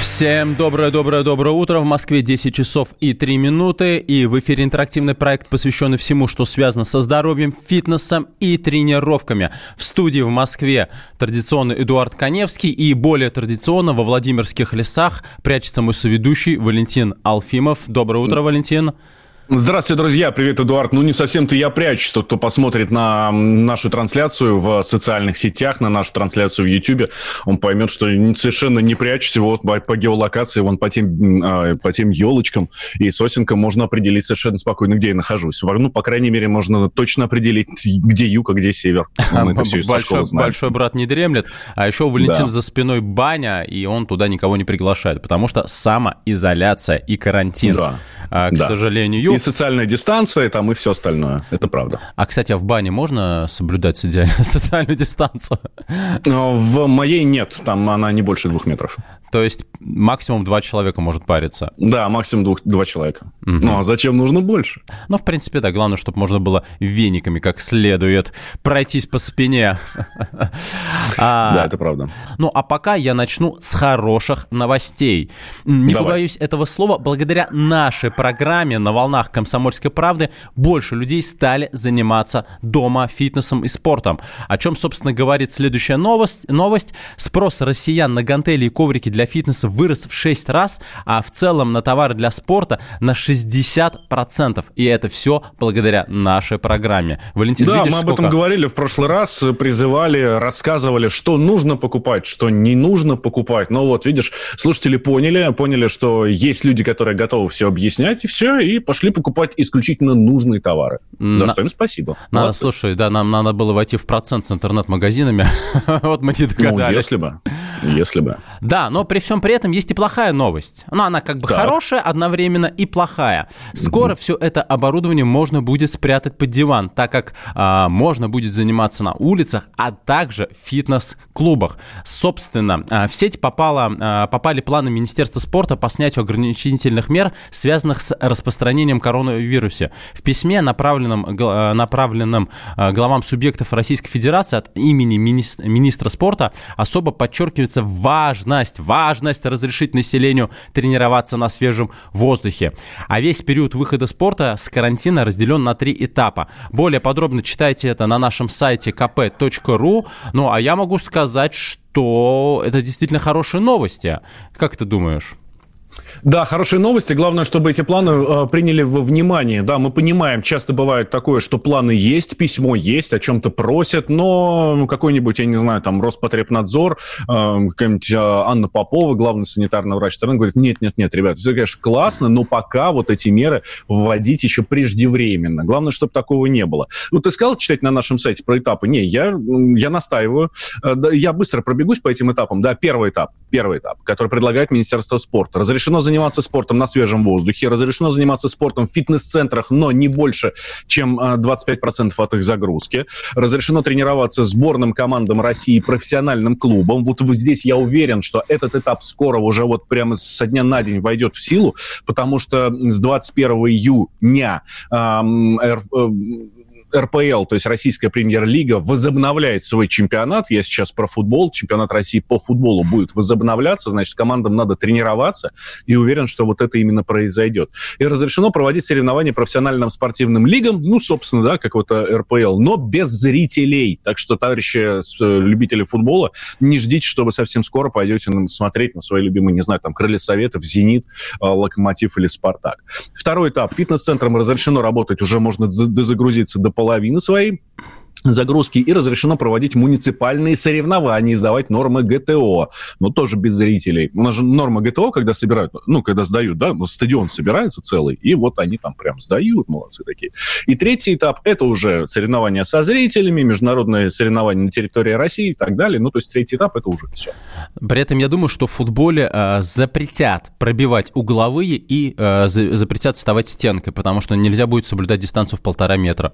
Всем доброе-доброе-доброе утро. В Москве 10 часов и 3 минуты. И в эфире интерактивный проект, посвященный всему, что связано со здоровьем, фитнесом и тренировками. В студии в Москве традиционно Эдуард Коневский. И более традиционно во Владимирских лесах прячется мой соведущий Валентин Алфимов. Доброе утро, Валентин. Здравствуйте, друзья. Привет, Эдуард. Ну, не совсем-то я прячусь. Тот, кто посмотрит на нашу трансляцию в социальных сетях, на нашу трансляцию в YouTube, он поймет, что совершенно не прячусь. Вот по, геолокации, вон по тем, а, по тем елочкам и сосенкам можно определить совершенно спокойно, где я нахожусь. Ну, по крайней мере, можно точно определить, где юг, а где север. большой, большой брат не дремлет. А еще у Валентина да. за спиной баня, и он туда никого не приглашает, потому что самоизоляция и карантин. Да. А, к да. сожалению, и социальная дистанция, там, и все остальное. Это правда. А, кстати, а в бане можно соблюдать социальную дистанцию? В моей нет, там она не больше двух метров. То есть максимум два человека может париться? Да, максимум двух, два человека. Угу. Ну, а зачем нужно больше? Ну, в принципе, да, главное, чтобы можно было вениками как следует пройтись по спине. А, да, это правда. Ну, а пока я начну с хороших новостей. Не побоюсь этого слова, благодаря нашей программе на волнах «Комсомольской правды» больше людей стали заниматься дома фитнесом и спортом. О чем, собственно, говорит следующая новость. новость. Спрос россиян на гантели и коврики для фитнеса вырос в 6 раз, а в целом на товары для спорта на 60%. И это все благодаря нашей программе. Валентин, да, видишь, мы об сколько... этом говорили в прошлый раз, призывали, рассказывали, что нужно покупать, что не нужно покупать. Но вот, видишь, слушатели поняли, поняли, что есть люди, которые готовы все объяснять, и все, и пошли покупать исключительно нужные товары. За На... что им спасибо. Надо, Молодцы. слушай, да, нам надо было войти в процент с интернет-магазинами. вот мы не догадались. Ну, если бы. Если бы. Да, но при всем при этом есть и плохая новость. Но она как бы так. хорошая одновременно и плохая. Скоро угу. все это оборудование можно будет спрятать под диван, так как а, можно будет заниматься на улицах, а также в фитнес-клубах. Собственно, а, в сеть попало, а, попали планы Министерства спорта по снятию ограничительных мер, связанных с распространением коронавируса. В письме, направленном, а, направленном а, главам субъектов Российской Федерации от имени министра, министра спорта, особо подчеркивается важность, важность разрешить населению тренироваться на свежем воздухе. А весь период выхода спорта с карантина разделен на три этапа. Более подробно читайте это на нашем сайте kp.ru. Ну, а я могу сказать, что это действительно хорошие новости. Как ты думаешь? Да, хорошие новости. Главное, чтобы эти планы э, приняли во внимание. Да, мы понимаем, часто бывает такое, что планы есть, письмо есть, о чем-то просят, но какой-нибудь, я не знаю, там Роспотребнадзор, э, какая-нибудь э, Анна Попова, главный санитарный врач страны, говорит, нет, нет, нет, ребят, все, конечно, классно, но пока вот эти меры вводить еще преждевременно. Главное, чтобы такого не было. Вот ты сказал читать на нашем сайте про этапы? Не, я, я настаиваю. Э, я быстро пробегусь по этим этапам. Да, первый этап, первый этап, который предлагает Министерство спорта. Разрешено заниматься спортом на свежем воздухе, разрешено заниматься спортом в фитнес-центрах, но не больше, чем 25% а, от их загрузки. Разрешено тренироваться сборным командам России, профессиональным клубам. Вот здесь я уверен, что этот этап скоро уже вот прямо со дня на день войдет в силу, потому что с 21 июня э, РПЛ, то есть Российская премьер-лига, возобновляет свой чемпионат. Я сейчас про футбол. Чемпионат России по футболу будет возобновляться. Значит, командам надо тренироваться. И уверен, что вот это именно произойдет. И разрешено проводить соревнования профессиональным спортивным лигам. Ну, собственно, да, как вот РПЛ. Но без зрителей. Так что, товарищи э, любители футбола, не ждите, что вы совсем скоро пойдете смотреть на свои любимые, не знаю, там, Крылья Советов, Зенит, э, Локомотив или Спартак. Второй этап. Фитнес-центрам разрешено работать. Уже можно дозагрузиться до половины своей загрузки и разрешено проводить муниципальные соревнования, издавать нормы ГТО, но тоже без зрителей. У нас же норма ГТО, когда собирают, ну, когда сдают, да, стадион собирается целый, и вот они там прям сдают, молодцы такие. И третий этап – это уже соревнования со зрителями, международные соревнования на территории России и так далее. Ну, то есть третий этап – это уже все. При этом я думаю, что в футболе э, запретят пробивать угловые и э, запретят вставать стенкой, потому что нельзя будет соблюдать дистанцию в полтора метра.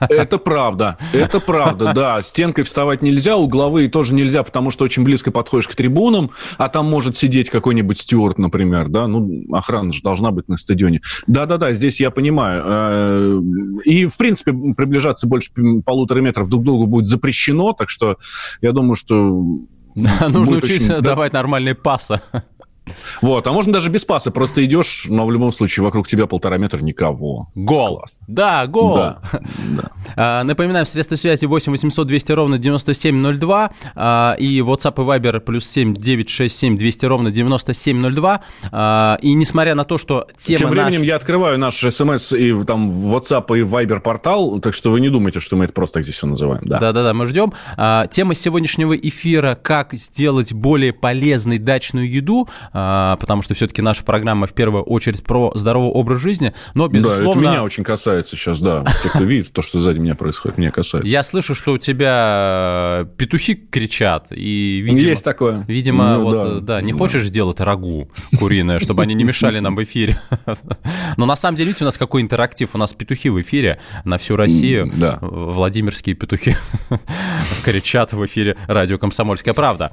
Это правда. Это правда, да. Стенкой вставать нельзя, угловые тоже нельзя, потому что очень близко подходишь к трибунам, а там может сидеть какой-нибудь стюарт, например, да, ну, охрана же должна быть на стадионе. Да-да-да, здесь я понимаю. Э, и, в принципе, приближаться больше полутора метров друг к другу будет запрещено, так что я думаю, что... Нужно учиться давать нормальные пасы. Вот, а можно даже без паса, просто идешь, но в любом случае вокруг тебя полтора метра никого. Гол. Классно. Да, гол. Да, да. А, напоминаем, средства связи 8 800 200 ровно 9702 а, и WhatsApp и Viber плюс 7 967 200 ровно 9702. А, и несмотря на то, что тема Тем временем наш... я открываю наш смс и там WhatsApp и Viber портал, так что вы не думайте, что мы это просто так здесь все называем. Да, да, да, да мы ждем. А, тема сегодняшнего эфира «Как сделать более полезной дачную еду». А, потому что все-таки наша программа в первую очередь про здоровый образ жизни, но безусловно... Да, это меня очень касается сейчас, да. Те, кто видит то, что сзади меня происходит, меня касается. Я слышу, что у тебя петухи кричат, и, видимо... Есть такое. Видимо, ну, вот, да, да, не да. хочешь сделать рагу куриное, чтобы они не мешали нам в эфире. Но на самом деле, видите, у нас какой интерактив, у нас петухи в эфире на всю Россию. Да. Владимирские петухи кричат в эфире радио «Комсомольская правда».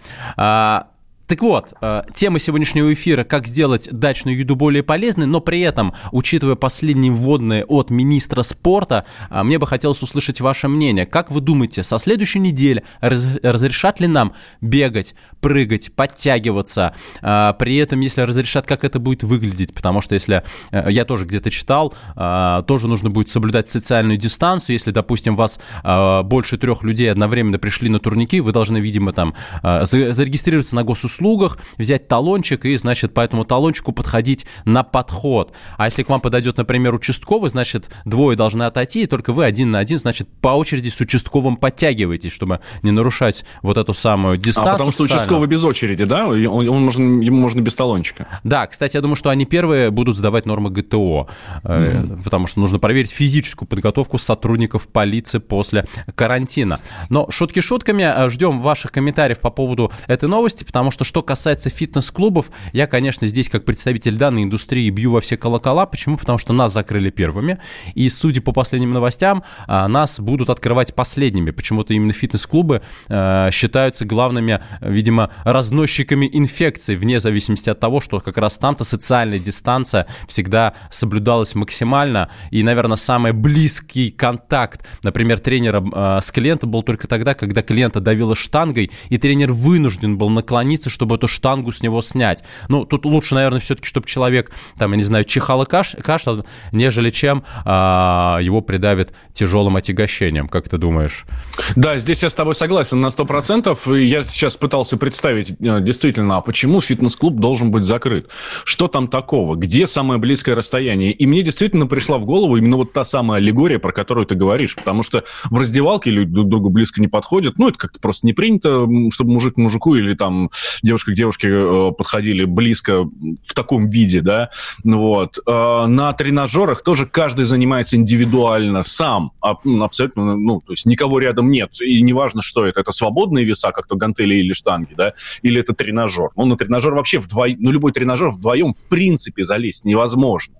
Так вот, э, тема сегодняшнего эфира «Как сделать дачную еду более полезной», но при этом, учитывая последние вводные от министра спорта, э, мне бы хотелось услышать ваше мнение. Как вы думаете, со следующей недели разрешат ли нам бегать, прыгать, подтягиваться? Э, при этом, если разрешат, как это будет выглядеть? Потому что если, я тоже где-то читал, тоже нужно будет соблюдать социальную дистанцию. Если, допустим, вас больше трех людей одновременно пришли на турники, вы должны, видимо, там зарегистрироваться на госуслугу услугах, взять талончик и, значит, по этому талончику подходить на подход. А если к вам подойдет, например, участковый, значит, двое должны отойти, и только вы один на один, значит, по очереди с участковым подтягиваетесь, чтобы не нарушать вот эту самую дистанцию. А потому что участковый без очереди, да? Он, он можно, ему можно без талончика. Да, кстати, я думаю, что они первые будут сдавать нормы ГТО, mm-hmm. потому что нужно проверить физическую подготовку сотрудников полиции после карантина. Но шутки шутками, э, ждем ваших комментариев по поводу этой новости, потому что что касается фитнес-клубов, я, конечно, здесь как представитель данной индустрии бью во все колокола. Почему? Потому что нас закрыли первыми. И, судя по последним новостям, а, нас будут открывать последними. Почему-то именно фитнес-клубы а, считаются главными, видимо, разносчиками инфекций, вне зависимости от того, что как раз там-то социальная дистанция всегда соблюдалась максимально. И, наверное, самый близкий контакт, например, тренера с клиентом был только тогда, когда клиента давило штангой, и тренер вынужден был наклониться, чтобы эту штангу с него снять. Ну, тут лучше, наверное, все-таки, чтобы человек, там, я не знаю, чихал и каш, кашлял, нежели чем а, его придавит тяжелым отягощением. Как ты думаешь? Да, здесь я с тобой согласен на 100%. И я сейчас пытался представить э, действительно, а почему фитнес-клуб должен быть закрыт? Что там такого? Где самое близкое расстояние? И мне действительно пришла в голову именно вот та самая аллегория, про которую ты говоришь. Потому что в раздевалке люди друг другу близко не подходят. Ну, это как-то просто не принято, чтобы мужик к мужику или там девушка к девушке э, подходили близко в таком виде, да, вот. Э, на тренажерах тоже каждый занимается индивидуально сам, абсолютно, ну, то есть никого рядом нет, и неважно, что это, это свободные веса, как то гантели или штанги, да, или это тренажер. Ну, на тренажер вообще вдвоем, ну, любой тренажер вдвоем в принципе залезть невозможно.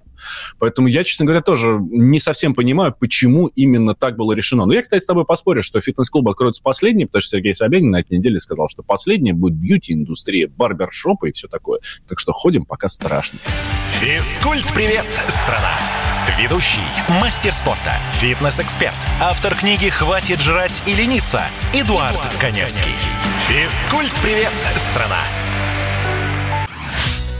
Поэтому я, честно говоря, тоже не совсем понимаю, почему именно так было решено. Но я, кстати, с тобой поспорю, что фитнес-клуб откроется последний, потому что Сергей Собянин на этой неделе сказал, что последний будет бьюти-индустрия, барбершопы и все такое. Так что ходим пока страшно. Физкульт-привет, страна! Ведущий, мастер спорта, фитнес-эксперт, автор книги «Хватит жрать и лениться» Эдуард, Эдуард Коневский. Физкульт-привет, страна!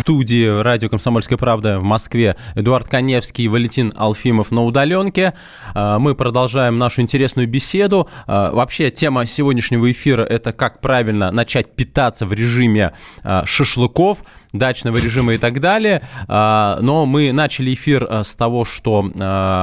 Студии радио «Комсомольская правда» в Москве Эдуард Коневский и Валентин Алфимов на удаленке. А, мы продолжаем нашу интересную беседу. А, вообще, тема сегодняшнего эфира – это как правильно начать питаться в режиме а, шашлыков – дачного режима и так далее. Но мы начали эфир с того, что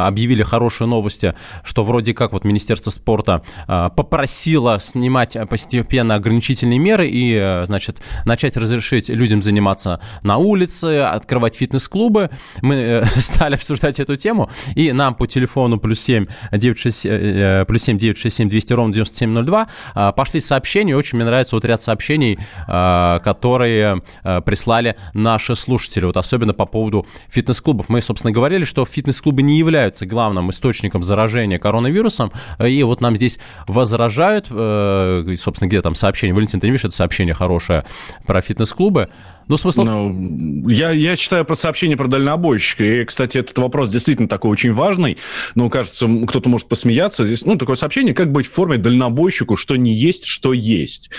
объявили хорошие новости, что вроде как вот Министерство спорта попросило снимать постепенно ограничительные меры и, значит, начать разрешить людям заниматься на улице, открывать фитнес-клубы. Мы э, стали обсуждать эту тему, и нам по телефону плюс 7 967, э, плюс 7 967 200 ровно 9702 пошли сообщения. Очень мне нравится вот ряд сообщений, которые прислали наши слушатели, вот особенно по поводу фитнес-клубов. Мы, собственно, говорили, что фитнес-клубы не являются главным источником заражения коронавирусом, и вот нам здесь возражают, э, собственно, где там сообщение, Валентин, ты не видишь это сообщение хорошее про фитнес-клубы, ну, смысл... Ну, я, я читаю про сообщение про дальнобойщика. И, кстати, этот вопрос действительно такой очень важный. Но, кажется, кто-то может посмеяться. Здесь, ну, такое сообщение, как быть в форме дальнобойщику, что не есть, что есть.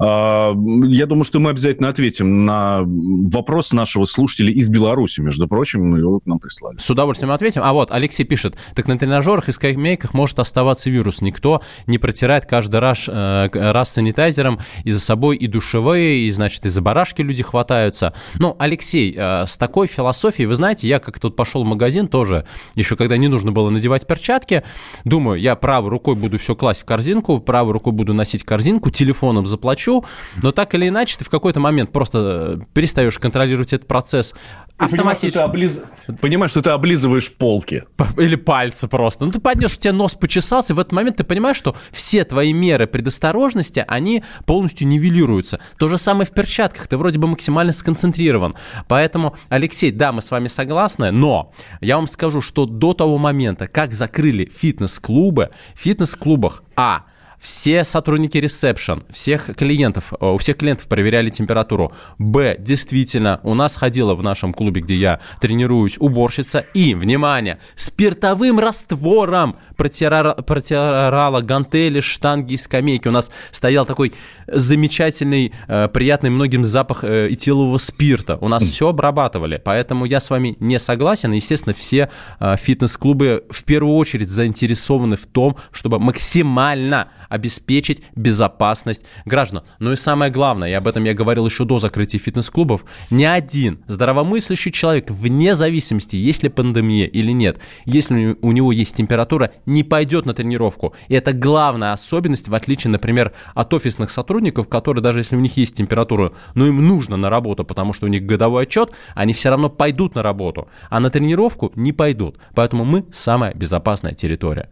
А, я думаю, что мы обязательно ответим на вопрос нашего слушателя из Беларуси, между прочим, его к нам прислали. С удовольствием ответим. А вот Алексей пишет, так на тренажерах и скамейках может оставаться вирус. Никто не протирает каждый раз, э, раз санитайзером, и за собой и душевые, и, значит, и за барашки люди хватают пытаются. Ну, Алексей, э, с такой философией, вы знаете, я как тут пошел в магазин тоже, еще когда не нужно было надевать перчатки, думаю, я правой рукой буду все класть в корзинку, правой рукой буду носить корзинку, телефоном заплачу, но так или иначе ты в какой-то момент просто э, перестаешь контролировать этот процесс, автоматически. Понимаешь, что ты, облиз... понимаешь, что ты облизываешь полки. Или пальцы просто. Ну, ты поднес, у тебя нос почесался, и в этот момент ты понимаешь, что все твои меры предосторожности, они полностью нивелируются. То же самое в перчатках. Ты вроде бы максимально сконцентрирован. Поэтому, Алексей, да, мы с вами согласны, но я вам скажу, что до того момента, как закрыли фитнес-клубы, в фитнес-клубах, а, все сотрудники ресепшн, всех клиентов, э, у всех клиентов проверяли температуру. Б, действительно, у нас ходила в нашем клубе, где я тренируюсь, уборщица и, внимание, спиртовым раствором протирала, протирала гантели, штанги и скамейки. У нас стоял такой замечательный, э, приятный многим запах э, этилового спирта. У нас все обрабатывали, поэтому я с вами не согласен. Естественно, все фитнес-клубы в первую очередь заинтересованы в том, чтобы максимально обеспечить безопасность граждан. Ну и самое главное, и об этом я говорил еще до закрытия фитнес-клубов, ни один здравомыслящий человек, вне зависимости, есть ли пандемия или нет, если у него есть температура, не пойдет на тренировку. И это главная особенность, в отличие, например, от офисных сотрудников, которые даже если у них есть температура, но им нужно на работу, потому что у них годовой отчет, они все равно пойдут на работу, а на тренировку не пойдут. Поэтому мы самая безопасная территория.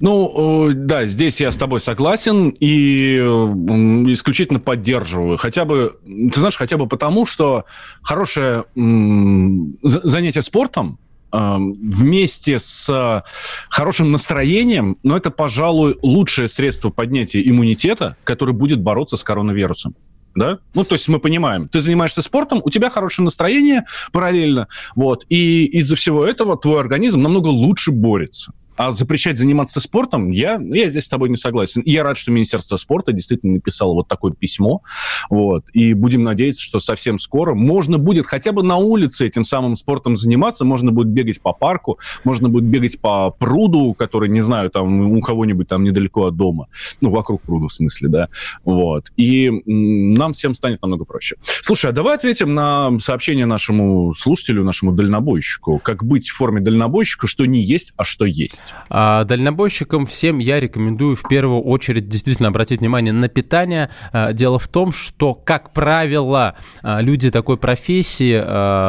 Ну, да, здесь я с тобой согласен и исключительно поддерживаю. Хотя бы, ты знаешь, хотя бы потому, что хорошее занятие спортом вместе с хорошим настроением, но это, пожалуй, лучшее средство поднятия иммунитета, который будет бороться с коронавирусом да? Ну, то есть мы понимаем, ты занимаешься спортом, у тебя хорошее настроение параллельно, вот, и из-за всего этого твой организм намного лучше борется. А запрещать заниматься спортом, я, я здесь с тобой не согласен. Я рад, что Министерство спорта действительно написало вот такое письмо. Вот. И будем надеяться, что совсем скоро можно будет хотя бы на улице этим самым спортом заниматься. Можно будет бегать по парку, можно будет бегать по пруду, который, не знаю, там у кого-нибудь там недалеко от дома. Ну, вокруг пруда, в смысле, да. Вот. И нам всем станет намного проще. Слушай, а давай ответим на сообщение нашему слушателю, нашему дальнобойщику. Как быть в форме дальнобойщика, что не есть, а что есть есть. А дальнобойщикам всем я рекомендую в первую очередь действительно обратить внимание на питание. А, дело в том, что, как правило, а, люди такой профессии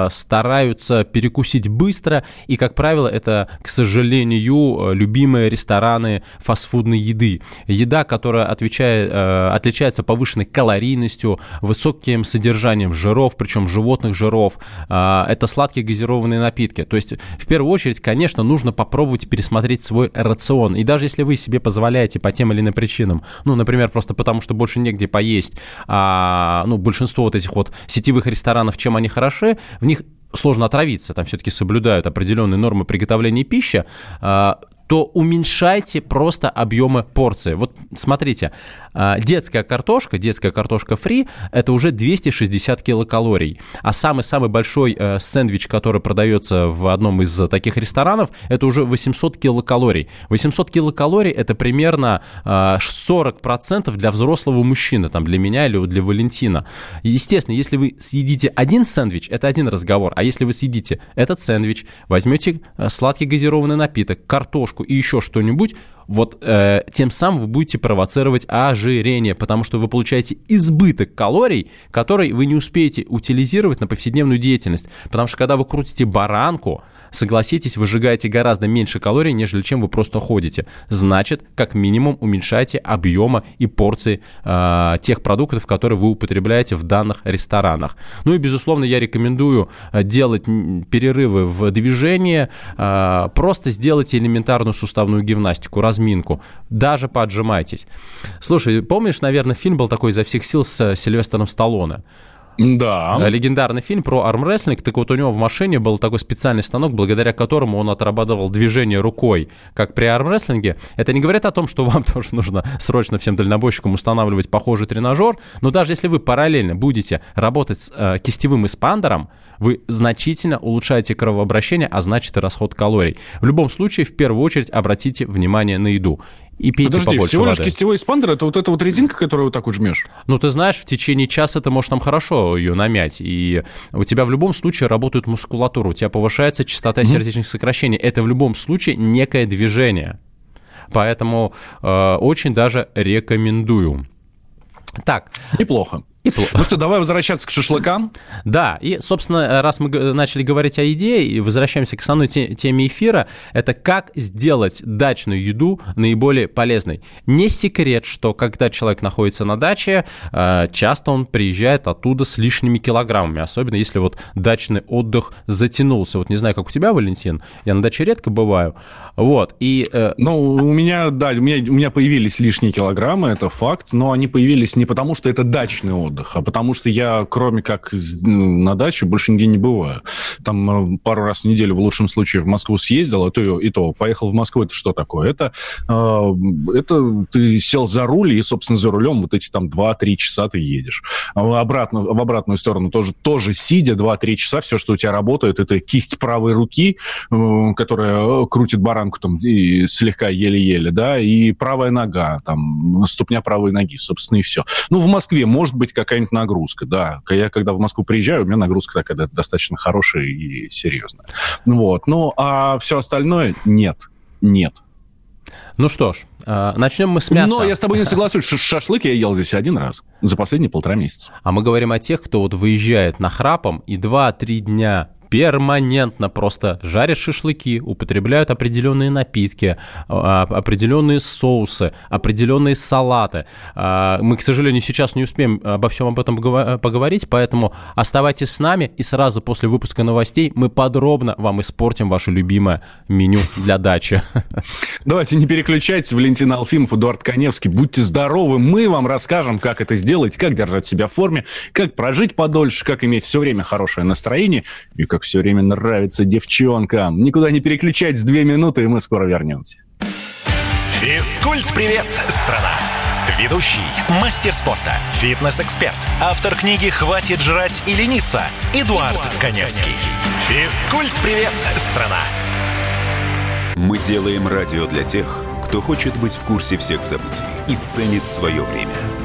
стараются перекусить быстро, и, как правило, это, к сожалению, любимые рестораны фастфудной еды. Еда, которая отвечает, отличается повышенной калорийностью, высоким содержанием жиров, причем животных жиров. Это сладкие газированные напитки. То есть, в первую очередь, конечно, нужно попробовать пересмотреть пересмотреть свой рацион. И даже если вы себе позволяете по тем или иным причинам, ну, например, просто потому, что больше негде поесть, а, ну, большинство вот этих вот сетевых ресторанов, чем они хороши, в них сложно отравиться, там все-таки соблюдают определенные нормы приготовления пищи, а, то уменьшайте просто объемы порции. Вот смотрите, а, детская картошка, детская картошка фри, это уже 260 килокалорий. А самый-самый большой э, сэндвич, который продается в одном из таких ресторанов, это уже 800 килокалорий. 800 килокалорий это примерно 40% для взрослого мужчины, там для меня или для Валентина. Естественно, если вы съедите один сэндвич, это один разговор. А если вы съедите этот сэндвич, возьмете э, сладкий газированный напиток, картошку и еще что-нибудь, вот э, тем самым вы будете провоцировать ожирение, потому что вы получаете избыток калорий, который вы не успеете утилизировать на повседневную деятельность. Потому что когда вы крутите баранку, согласитесь, вы сжигаете гораздо меньше калорий, нежели чем вы просто ходите. Значит, как минимум уменьшайте объема и порции э, тех продуктов, которые вы употребляете в данных ресторанах. Ну и, безусловно, я рекомендую э, делать перерывы в движении, э, просто сделайте элементарную суставную гимнастику, разминку, даже поотжимайтесь. Слушай, помнишь, наверное, фильм был такой «Изо всех сил» с э, Сильвестром Сталлоне? Да. Э, легендарный фильм про армрестлинг. Так вот, у него в машине был такой специальный станок, благодаря которому он отрабатывал движение рукой, как при армрестлинге. Это не говорит о том, что вам тоже нужно срочно всем дальнобойщикам устанавливать похожий тренажер, но даже если вы параллельно будете работать с э, кистевым эспандером, вы значительно улучшаете кровообращение, а значит и расход калорий. В любом случае, в первую очередь, обратите внимание на еду и пейте Подожди, побольше всего лишь воды. кистевой эспандер, это вот эта вот резинка, которую вот так вот жмешь? Ну, ты знаешь, в течение часа ты можешь там хорошо ее намять, и у тебя в любом случае работает мускулатура, у тебя повышается частота сердечных сокращений. Это в любом случае некое движение. Поэтому э, очень даже рекомендую. Так, Неплохо. И плохо. Ну что, давай возвращаться к шашлыкам. Да, и, собственно, раз мы начали говорить о еде и возвращаемся к основной те- теме эфира, это как сделать дачную еду наиболее полезной. Не секрет, что когда человек находится на даче, э, часто он приезжает оттуда с лишними килограммами, особенно если вот дачный отдых затянулся. Вот не знаю, как у тебя, Валентин, я на даче редко бываю. Вот, и... э, Ну, у меня, да, у меня, у меня появились лишние килограммы, это факт, но они появились не потому, что это дачный отдых, а потому что я, кроме как ну, на даче, больше нигде не бываю. Там э, пару раз в неделю, в лучшем случае, в Москву съездил, а то и то. Поехал в Москву, это что такое? Это, э, это ты сел за руль, и, собственно, за рулем вот эти там 2-3 часа ты едешь. А обратно, в обратную сторону тоже, тоже сидя 2-3 часа, все, что у тебя работает, это кисть правой руки, э, которая крутит баранку там и слегка еле-еле, да, и правая нога, там, ступня правой ноги, собственно, и все. Ну, в Москве может быть какая-нибудь нагрузка, да. Я когда в Москву приезжаю, у меня нагрузка такая достаточно хорошая и серьезная. Вот. Ну, а все остальное нет. Нет. ну что ж, э, начнем мы с мяса. Но я с тобой не соглашусь. Ш- Шашлык я ел здесь один раз за последние полтора месяца. А мы говорим о тех, кто вот выезжает на храпом и 2-3 дня перманентно просто жарят шашлыки, употребляют определенные напитки, а, определенные соусы, определенные салаты. А, Мы, к сожалению, сейчас не успеем обо всем об этом поговорить, поэтому оставайтесь с нами, и сразу после выпуска новостей мы подробно вам испортим ваше любимое меню для дачи. Давайте не переключайтесь. Валентин Алфимов, Эдуард Коневский. Будьте здоровы. Мы вам расскажем, как это сделать, как держать себя в форме, как прожить подольше, как иметь все время хорошее настроение и как все время нравится девчонкам. Никуда не переключайтесь. Две минуты, и мы скоро вернемся. Физкульт-привет, страна! Ведущий, мастер спорта, фитнес-эксперт, автор книги «Хватит жрать и лениться» Эдуард, Коневский. Физкульт-привет, страна! Мы делаем радио для тех, кто хочет быть в курсе всех событий и ценит свое время.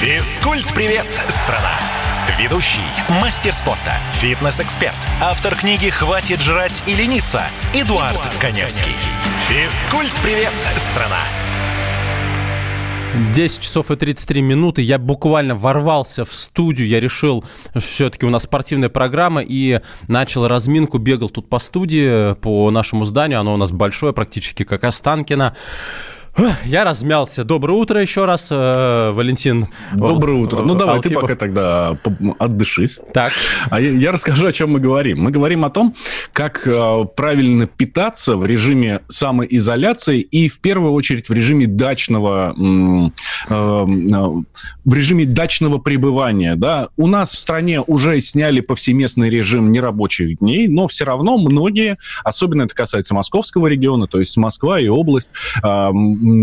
Физкульт-привет, страна! Ведущий, мастер спорта, фитнес-эксперт, автор книги «Хватит жрать и лениться» Эдуард, Коневский. Физкульт-привет, страна! 10 часов и 33 минуты. Я буквально ворвался в студию. Я решил, все-таки у нас спортивная программа, и начал разминку, бегал тут по студии, по нашему зданию. Оно у нас большое, практически как Останкино. Я размялся. Доброе утро еще раз, э, Валентин. Доброе утро. Ну, давай, Алфипов. ты пока тогда отдышись. Так. А я, я расскажу, о чем мы говорим. Мы говорим о том, как э, правильно питаться в режиме самоизоляции и, в первую очередь, в режиме дачного, э, э, в режиме дачного пребывания. Да? У нас в стране уже сняли повсеместный режим нерабочих дней, но все равно многие, особенно это касается московского региона, то есть Москва и область, э,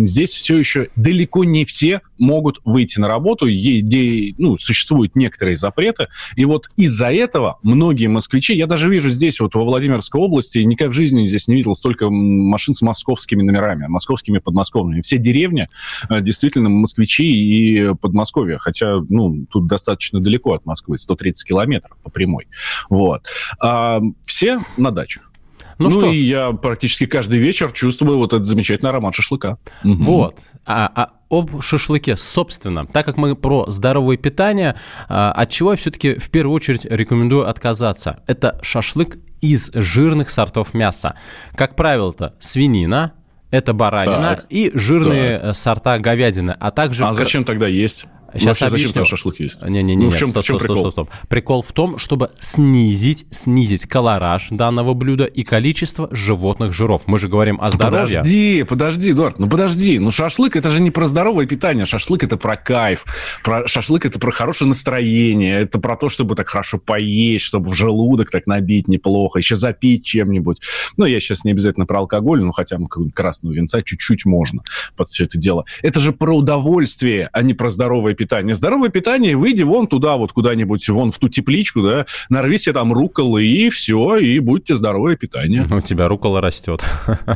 здесь все еще далеко не все могут выйти на работу, ей, ну, существуют некоторые запреты, и вот из-за этого многие москвичи, я даже вижу здесь вот во Владимирской области, никогда в жизни здесь не видел столько машин с московскими номерами, московскими подмосковными. Все деревни э, действительно москвичи и Подмосковье, хотя, ну, тут достаточно далеко от Москвы, 130 километров по прямой. Вот. А, все на дачах. Ну, ну что? и я практически каждый вечер чувствую вот этот замечательный аромат шашлыка. Вот. А, а об шашлыке, собственно, так как мы про здоровое питание, а, от чего я все-таки в первую очередь рекомендую отказаться? Это шашлык из жирных сортов мяса. Как правило-то, свинина, это баранина так, и жирные так. сорта говядины, а также... А зачем тогда есть? Сейчас Вообще, объясню. зачем шашлык есть? Не-не-не, ну, в чем, стоп, в чем стоп, прикол? Стоп, стоп, стоп. Прикол в том, чтобы снизить, снизить колораж данного блюда и количество животных жиров. Мы же говорим о здоровье. Подожди, подожди, Эдуард, ну подожди. Ну шашлык это же не про здоровое питание. Шашлык это про кайф. Про, шашлык это про хорошее настроение. Это про то, чтобы так хорошо поесть, чтобы в желудок так набить неплохо. Еще запить чем-нибудь. Ну, я сейчас не обязательно про алкоголь, ну хотя бы красного винца чуть-чуть можно под все это дело. Это же про удовольствие, а не про здоровое питание питание. Здоровое питание, выйди вон туда, вот куда-нибудь, вон в ту тепличку, да, нарви себе там руколы, и все, и будьте здоровое питание. У тебя рукола растет.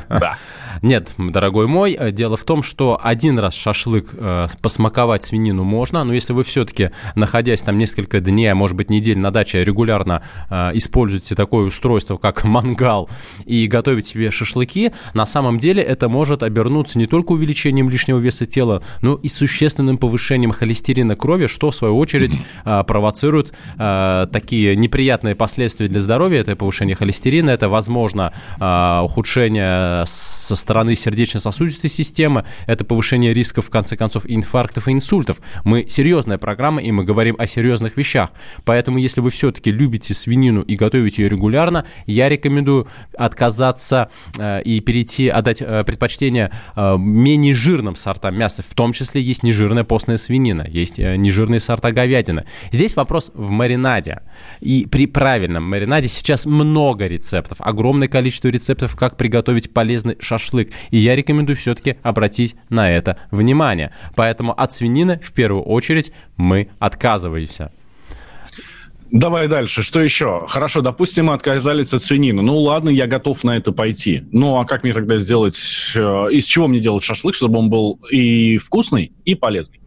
Да. Нет, дорогой мой, э, дело в том, что один раз шашлык э, посмаковать свинину можно, но если вы все-таки, находясь там несколько дней, а может быть недель на даче, регулярно э, используете такое устройство, как мангал, и готовите себе шашлыки, на самом деле это может обернуться не только увеличением лишнего веса тела, но и существенным повышением холестерина крови, что в свою очередь э, провоцирует э, такие неприятные последствия для здоровья. Это повышение холестерина, это, возможно, э, ухудшение со стороны сердечно-сосудистой системы, это повышение рисков, в конце концов, инфарктов и инсультов. Мы серьезная программа, и мы говорим о серьезных вещах. Поэтому, если вы все-таки любите свинину и готовите ее регулярно, я рекомендую отказаться и перейти, отдать э, предпочтение менее жирным сортам мяса. В том числе есть нежирная постная свинина, есть э, нежирные сорта говядины. Здесь вопрос в маринаде. И при правильном маринаде сейчас много рецептов, огромное количество рецептов, как приготовить полезный шашлык. И я рекомендую все-таки обратить на это внимание. Поэтому от свинины в первую очередь мы отказываемся. Давай дальше. Что еще? Хорошо, допустим, мы отказались от свинины. Ну ладно, я готов на это пойти. Ну а как мне тогда сделать? Э, из чего мне делать шашлык, чтобы он был и вкусный, и полезный?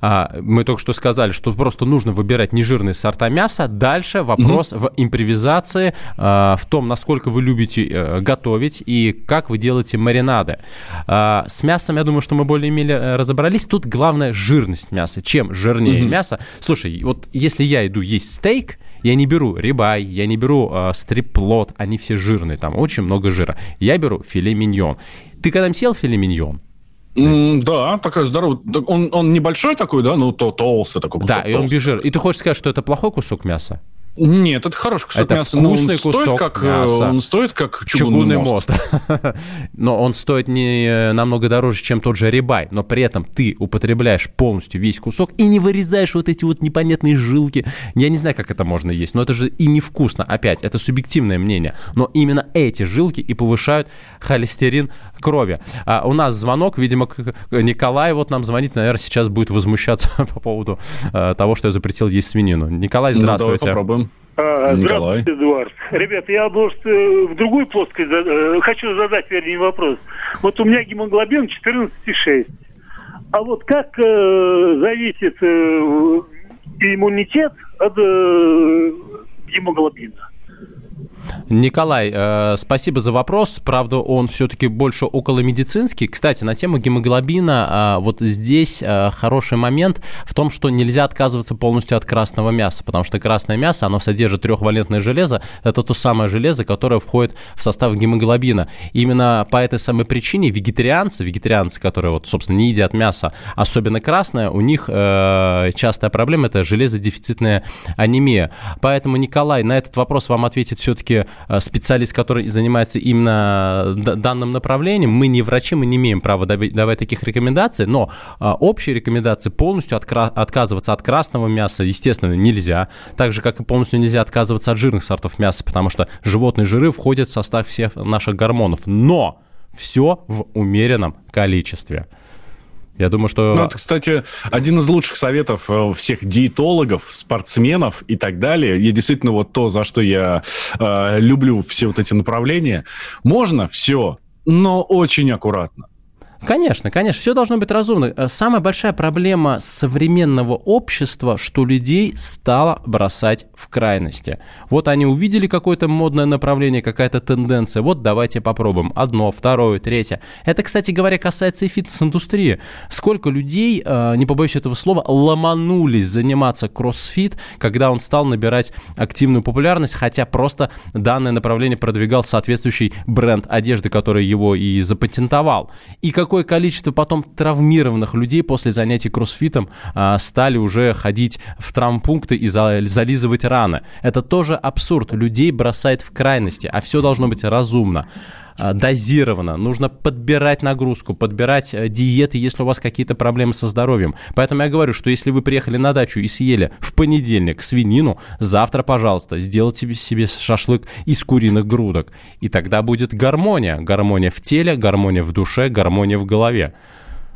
А, мы только что сказали, что просто нужно выбирать нежирные сорта мяса. Дальше вопрос mm-hmm. в импровизации, а, в том, насколько вы любите э, готовить и как вы делаете маринады. А, с мясом, я думаю, что мы более-менее э, разобрались. Тут главное жирность мяса. Чем жирнее mm-hmm. мясо... Слушай, вот если я иду есть стейк, я не беру рибай, я не беру э, стрип-плот, они все жирные, там очень много жира. Я беру филе миньон. Ты когда-нибудь съел филе миньон? Mm, да, такая здоровая. Он, он небольшой такой, да, ну то толстый такой кусок. Да, и он без жира. И ты хочешь сказать, что это плохой кусок мяса? Нет, это хороший кусок это мяса. Вкусный но он кусок стоит как, э, мяса. Он стоит как чугунный, чугунный мост. мост. но он стоит не э, намного дороже, чем тот же рибай. Но при этом ты употребляешь полностью весь кусок и не вырезаешь вот эти вот непонятные жилки. Я не знаю, как это можно есть, но это же и невкусно. Опять, это субъективное мнение. Но именно эти жилки и повышают холестерин крови. А у нас звонок, видимо, Николай вот нам звонит, наверное, сейчас будет возмущаться по поводу э, того, что я запретил есть свинину. Николай, здравствуйте. Ну, давай попробуем. А, Николай. Здравствуйте, Эдуард. Ребят, я может э, в другой плоскость э, хочу задать, вернее, вопрос. Вот у меня гемоглобин 14,6. А вот как э, зависит э, иммунитет от э, гемоглобина? Николай, э, спасибо за вопрос. Правда, он все-таки больше около медицинский. Кстати, на тему гемоглобина, э, вот здесь э, хороший момент в том, что нельзя отказываться полностью от красного мяса, потому что красное мясо, оно содержит трехвалентное железо. Это то самое железо, которое входит в состав гемоглобина. Именно по этой самой причине вегетарианцы, вегетарианцы, которые, вот, собственно, не едят мясо, особенно красное, у них э, частая проблема – это железодефицитная анемия. Поэтому, Николай, на этот вопрос вам ответит все-таки Э, специалист, который занимается именно данным направлением. Мы не врачи, мы не имеем права давать таких рекомендаций, но э, общие рекомендации полностью отказываться от красного мяса, естественно, нельзя. Так же, как и полностью нельзя отказываться от жирных сортов мяса, потому что животные жиры входят в состав всех наших гормонов. Но все в умеренном количестве. Я думаю, что... Ну, это, кстати, один из лучших советов э, всех диетологов, спортсменов и так далее. И действительно вот то, за что я э, люблю все вот эти направления. Можно все, но очень аккуратно. Конечно, конечно, все должно быть разумно. Э, самая большая проблема современного общества, что людей стало бросать в крайности. Вот они увидели какое-то модное направление, какая-то тенденция. Вот давайте попробуем. Одно, второе, третье. Это, кстати говоря, касается и фитнес-индустрии. Сколько людей, э, не побоюсь этого слова, ломанулись заниматься кроссфит, когда он стал набирать активную популярность, хотя просто данное направление продвигал соответствующий бренд одежды, который его и запатентовал. И как какое количество потом травмированных людей после занятий кроссфитом а, стали уже ходить в травмпункты и за, зализывать раны. Это тоже абсурд. Людей бросает в крайности, а все должно быть разумно. А, дозированно, нужно подбирать нагрузку, подбирать э, диеты, если у вас какие-то проблемы со здоровьем. Поэтому я говорю, что если вы приехали на дачу и съели в понедельник свинину, завтра, пожалуйста, сделайте себе шашлык из куриных грудок. И тогда будет гармония. Гармония в теле, гармония в душе, гармония в голове.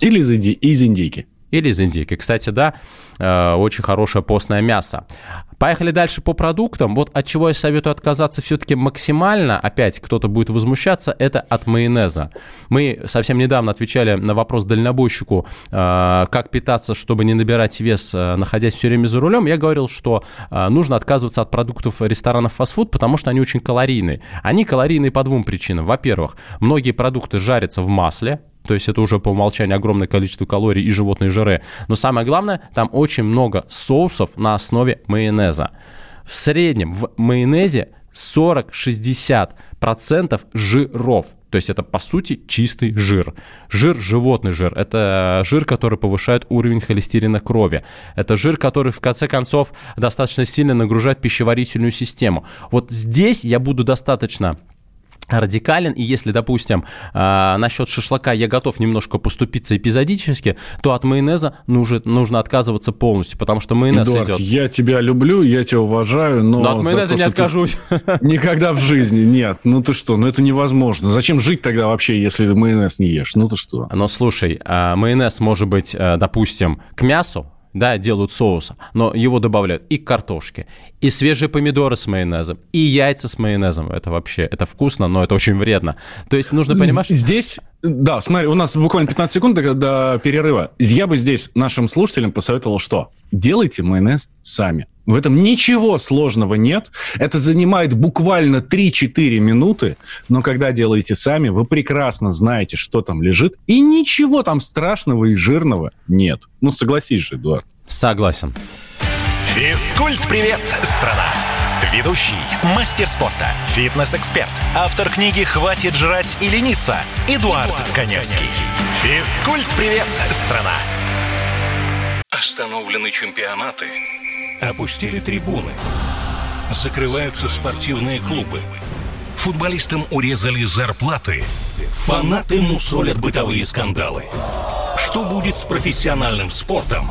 Или из, инди- из индейки. Или из индейки. Кстати, да, э, очень хорошее постное мясо. Поехали дальше по продуктам. Вот от чего я советую отказаться все-таки максимально, опять кто-то будет возмущаться, это от майонеза. Мы совсем недавно отвечали на вопрос дальнобойщику, э, как питаться, чтобы не набирать вес, э, находясь все время за рулем. Я говорил, что нужно отказываться от продуктов ресторанов фастфуд, потому что они очень калорийные. Они калорийные по двум причинам. Во-первых, многие продукты жарятся в масле, то есть это уже по умолчанию огромное количество калорий и животные жиры. Но самое главное, там очень много соусов на основе майонеза. В среднем в майонезе 40-60% жиров. То есть это, по сути, чистый жир. Жир – животный жир. Это жир, который повышает уровень холестерина крови. Это жир, который, в конце концов, достаточно сильно нагружает пищеварительную систему. Вот здесь я буду достаточно радикален, и если, допустим, э, насчет шашлыка я готов немножко поступиться эпизодически, то от майонеза нужно, нужно отказываться полностью, потому что майонез Эдуард, идет. я тебя люблю, я тебя уважаю, но... Но от майонеза то, не откажусь. Никогда в жизни, нет. Ну ты что, ну это невозможно. Зачем жить тогда вообще, если майонез не ешь? Ну ты что? Но слушай, а, майонез может быть, э, допустим, к мясу, да, делают соус, но его добавляют и к картошке, и свежие помидоры с майонезом, и яйца с майонезом. Это вообще, это вкусно, но это очень вредно. То есть нужно понимать... Здесь, да, смотри, у нас буквально 15 секунд до, до перерыва. Я бы здесь нашим слушателям посоветовал что? Делайте майонез сами. В этом ничего сложного нет. Это занимает буквально 3-4 минуты, но когда делаете сами, вы прекрасно знаете, что там лежит, и ничего там страшного и жирного нет. Ну, согласись же, Эдуард. Согласен. Физкульт-привет, страна! Ведущий, мастер спорта, фитнес-эксперт, автор книги «Хватит жрать и лениться» Эдуард, Эдуард Коневский. Физкульт-привет, страна! Остановлены чемпионаты Опустили трибуны. Закрываются спортивные клубы. Футболистам урезали зарплаты. Фанаты мусолят бытовые скандалы. Что будет с профессиональным спортом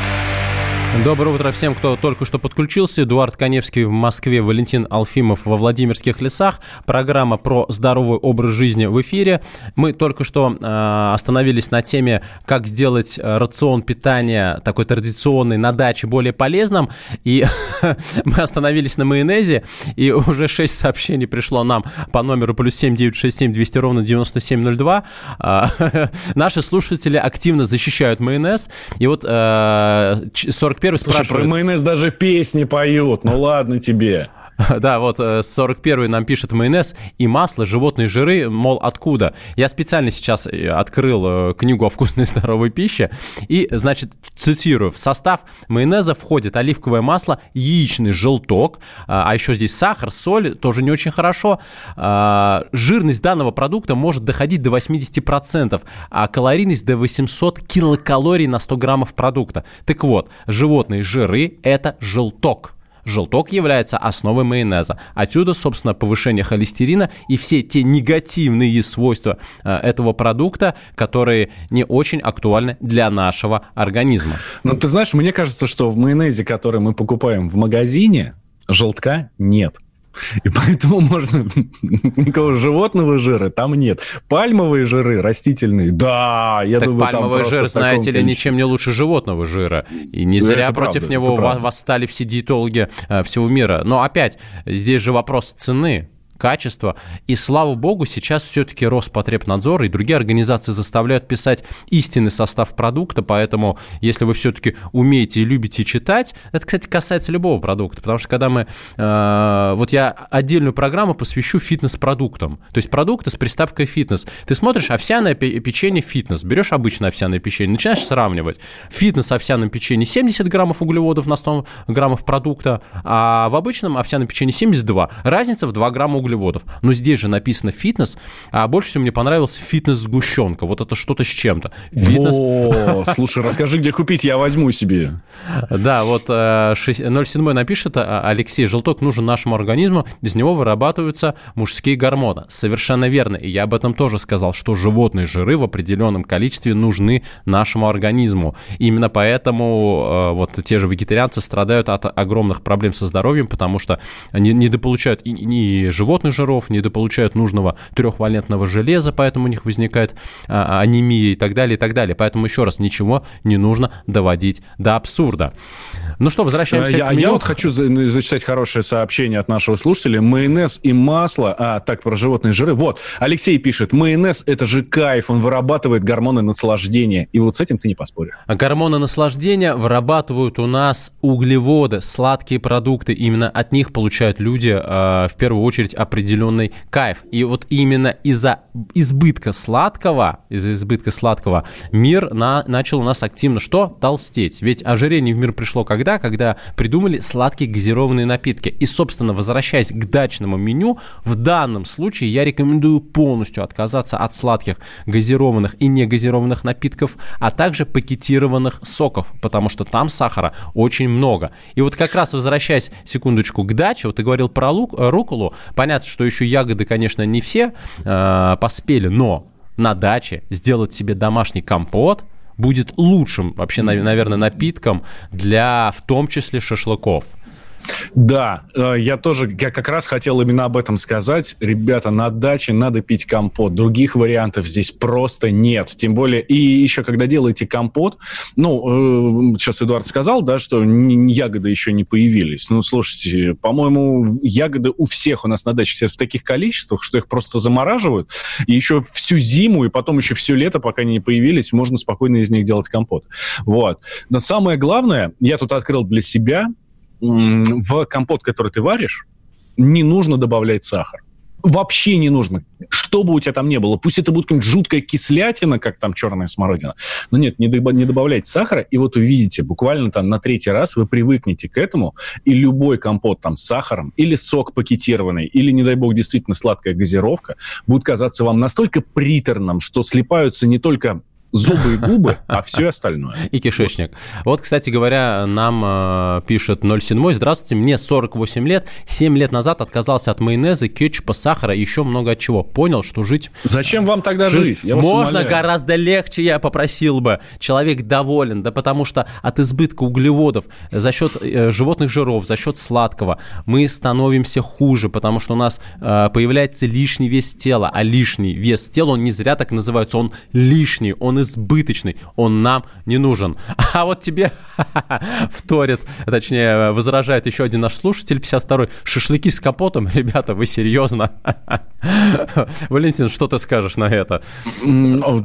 Доброе утро всем, кто только что подключился. Эдуард Коневский в Москве, Валентин Алфимов во Владимирских лесах. Программа про здоровый образ жизни в эфире. Мы только что э, остановились на теме, как сделать э, рацион питания такой традиционный на даче более полезным. И мы остановились на майонезе, и уже 6 сообщений пришло нам по номеру плюс 7967 200 ровно 9702. Э, наши слушатели активно защищают майонез. И вот э, 41 Слушай, спрашивает... про майонез даже песни поют. Ну ладно тебе. Да, вот 41-й нам пишет майонез и масло, животные жиры, мол, откуда? Я специально сейчас э, открыл э, книгу о вкусной здоровой пище и, значит, цитирую, в состав майонеза входит оливковое масло, яичный желток, а еще здесь сахар, соль, тоже не очень хорошо. А, Жирность данного продукта может доходить до 80%, а калорийность до 800 килокалорий на 100 граммов продукта. Так вот, животные жиры – это желток. Желток является основой майонеза. Отсюда, собственно, повышение холестерина и все те негативные свойства э, этого продукта, которые не очень актуальны для нашего организма. Ну, ты знаешь, мне кажется, что в майонезе, который мы покупаем в магазине, желтка нет. И поэтому можно никакого животного жира там нет. Пальмовые жиры растительные, да, я так думаю, пальмовый жир, знаете ли, ничем не лучше животного жира. И не зря Это против правда, него восстали все диетологи э, всего мира. Но опять, здесь же вопрос цены качества. И слава богу, сейчас все-таки Роспотребнадзор и другие организации заставляют писать истинный состав продукта, поэтому если вы все-таки умеете и любите читать, это, кстати, касается любого продукта, потому что когда мы... э, вот я отдельную программу посвящу фитнес-продуктам, то есть продукты с приставкой фитнес. Ты смотришь овсяное пе- печенье фитнес, берешь обычное овсяное печенье, начинаешь сравнивать. Фитнес овсяном печенье 70 граммов углеводов на 100 граммов продукта, а в обычном овсяном печенье 72. Разница в 2 грамма углеводов. Но здесь же написано фитнес, а больше всего мне понравился фитнес-сгущенка. Вот это что-то с чем-то. Фитнес... Во, слушай, расскажи, где купить, я возьму себе. Да, вот э, шесть- 07 напишет а, Алексей, желток нужен нашему организму, из него вырабатываются мужские гормоны. Совершенно верно, и я об этом тоже сказал, что животные жиры в определенном количестве нужны нашему организму. Именно поэтому э, вот те же вегетарианцы страдают от огромных проблем со здоровьем, потому что они недополучают и- ни животных жиров, недополучают нужного трехвалентного железа, поэтому у них возникает а, анемия и так далее, и так далее. Поэтому еще раз, ничего не нужно доводить до абсурда. Ну что, возвращаемся Я, к меню. я вот хочу за- зачитать хорошее сообщение от нашего слушателя. Майонез и масло, а так про животные жиры. Вот, Алексей пишет, майонез это же кайф, он вырабатывает гормоны наслаждения. И вот с этим ты не поспоришь. А Гормоны наслаждения вырабатывают у нас углеводы, сладкие продукты. Именно от них получают люди э, в первую очередь определенный кайф. И вот именно из-за избытка сладкого, из-за избытка сладкого мир на, начал у нас активно что? Толстеть. Ведь ожирение в мир пришло когда? Когда придумали сладкие газированные напитки. И, собственно, возвращаясь к дачному меню, в данном случае я рекомендую полностью отказаться от сладких газированных и негазированных напитков, а также пакетированных соков, потому что там сахара очень много. И вот как раз возвращаясь, секундочку, к даче, вот ты говорил про лук, э, руколу, понятно, что еще ягоды, конечно, не все э, поспели, но на даче сделать себе домашний компот будет лучшим вообще, нав- наверное, напитком для в том числе шашлыков. Да, э, я тоже, я как раз хотел именно об этом сказать. Ребята, на даче надо пить компот. Других вариантов здесь просто нет. Тем более, и еще когда делаете компот, ну, э, сейчас Эдуард сказал, да, что ягоды еще не появились. Ну, слушайте, по-моему, ягоды у всех у нас на даче сейчас в таких количествах, что их просто замораживают. И еще всю зиму, и потом еще все лето, пока они не появились, можно спокойно из них делать компот. Вот. Но самое главное, я тут открыл для себя, в компот, который ты варишь, не нужно добавлять сахар. Вообще не нужно. Что бы у тебя там не было. Пусть это будет какая-нибудь жуткая кислятина, как там черная смородина. Но нет, не, доба- не добавляйте сахара. И вот увидите, буквально там на третий раз вы привыкнете к этому, и любой компот там с сахаром, или сок пакетированный, или, не дай бог, действительно сладкая газировка, будет казаться вам настолько приторным, что слипаются не только Зубы и губы, а все остальное. И кишечник. Вот, кстати говоря, нам э, пишет 07. Здравствуйте, мне 48 лет. 7 лет назад отказался от майонеза, кетчупа, сахара и еще много от чего. Понял, что жить... Зачем вам тогда жить? Можно умоляю. гораздо легче, я попросил бы. Человек доволен, да потому что от избытка углеводов за счет э, животных жиров, за счет сладкого мы становимся хуже, потому что у нас э, появляется лишний вес тела, а лишний вес тела, он не зря так называется, он лишний, он избыточный, он нам не нужен. А вот тебе вторит, точнее, возражает еще один наш слушатель, 52-й, шашлыки с капотом, ребята, вы серьезно? Валентин, что ты скажешь на это?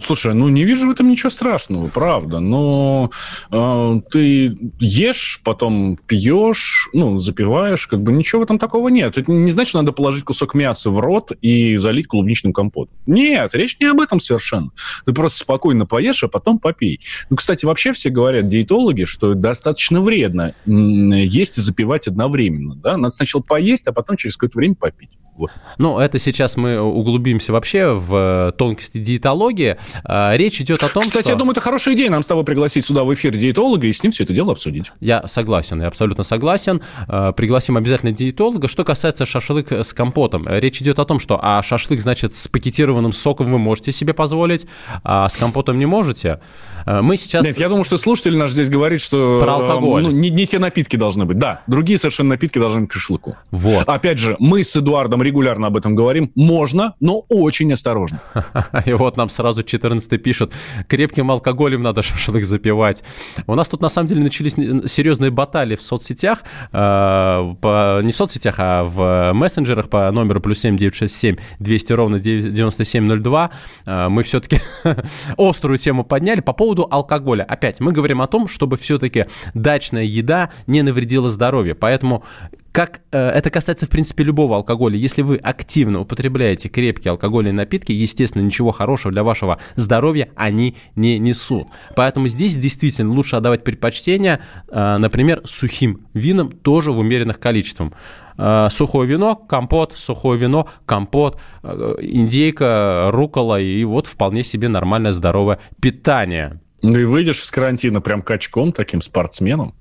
Слушай, ну не вижу в этом ничего страшного, правда, но э, ты ешь, потом пьешь, ну, запиваешь, как бы ничего в этом такого нет. Это не значит, что надо положить кусок мяса в рот и залить клубничным компотом. Нет, речь не об этом совершенно. Ты просто спокойно поешь, а потом попей. Ну, кстати, вообще все говорят, диетологи, что достаточно вредно есть и запивать одновременно. Да? Надо сначала поесть, а потом через какое-то время попить. Вот. Ну, это сейчас мы углубимся вообще в тонкости диетологии. А, речь идет о том, Кстати, что... я думаю, это хорошая идея нам с тобой пригласить сюда в эфир диетолога и с ним все это дело обсудить. Я согласен, я абсолютно согласен. А, пригласим обязательно диетолога. Что касается шашлык с компотом, речь идет о том, что а шашлык, значит, с пакетированным соком вы можете себе позволить, а с компотом не можете. Мы сейчас... Нет, я думаю, что слушатель наш здесь говорит, что... Про алкоголь. Ну, не, не те напитки должны быть. Да, другие совершенно напитки должны быть к шашлыку. Вот. Опять же, мы с Эдуардом регулярно об этом говорим. Можно, но очень осторожно. И вот нам сразу 14 пишет, крепким алкоголем надо шашлык запивать. У нас тут на самом деле начались серьезные баталии в соцсетях, э, не в соцсетях, а в мессенджерах по номеру плюс 7 967 200 ровно 9702. Э, мы все-таки острую тему подняли по поводу алкоголя. Опять, мы говорим о том, чтобы все-таки дачная еда не навредила здоровью. Поэтому как э, это касается, в принципе, любого алкоголя. Если вы активно употребляете крепкие алкогольные напитки, естественно, ничего хорошего для вашего здоровья они не несут. Поэтому здесь действительно лучше отдавать предпочтение, э, например, сухим винам тоже в умеренных количествах. Э, сухое вино, компот, сухое вино, компот, э, индейка, рукола и вот вполне себе нормальное здоровое питание. Ну и выйдешь из карантина прям качком, таким спортсменом.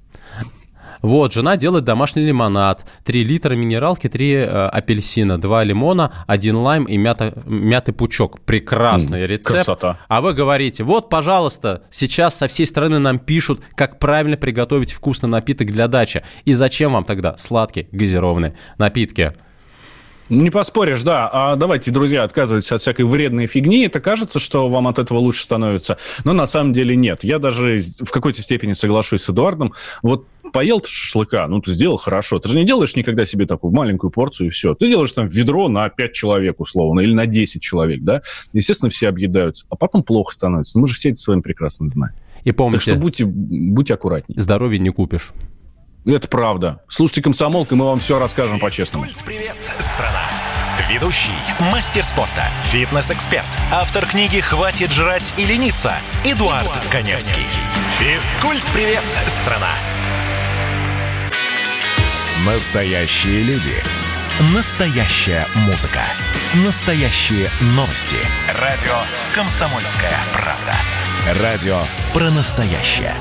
Вот, жена делает домашний лимонад. 3 литра минералки, 3 э, апельсина, 2 лимона, 1 лайм и мята, мятый пучок. Прекрасный mm, рецепт. Красота. А вы говорите, вот, пожалуйста, сейчас со всей страны нам пишут, как правильно приготовить вкусный напиток для дачи. И зачем вам тогда сладкие газированные напитки? Не поспоришь, да. А давайте, друзья, отказывайтесь от всякой вредной фигни. Это кажется, что вам от этого лучше становится. Но на самом деле нет. Я даже в какой-то степени соглашусь с Эдуардом. Вот поел ты шашлыка, ну, ты сделал хорошо. Ты же не делаешь никогда себе такую маленькую порцию и все. Ты делаешь там ведро на 5 человек, условно, или на 10 человек, да? Естественно, все объедаются. А потом плохо становится. Мы же все это с вами прекрасно знаем. И помните, так что будьте, будьте аккуратнее. Здоровье не купишь. Это правда. Слушайте «Комсомолку», и мы вам все расскажем по-честному. Привет, страна! Ведущий, мастер спорта, фитнес-эксперт, автор книги «Хватит жрать и лениться» Эдуард, Эдуард Коневский. Физкульт-привет, страна! Настоящие люди. Настоящая музыка. Настоящие новости. Радио «Комсомольская правда». Радио про настоящее.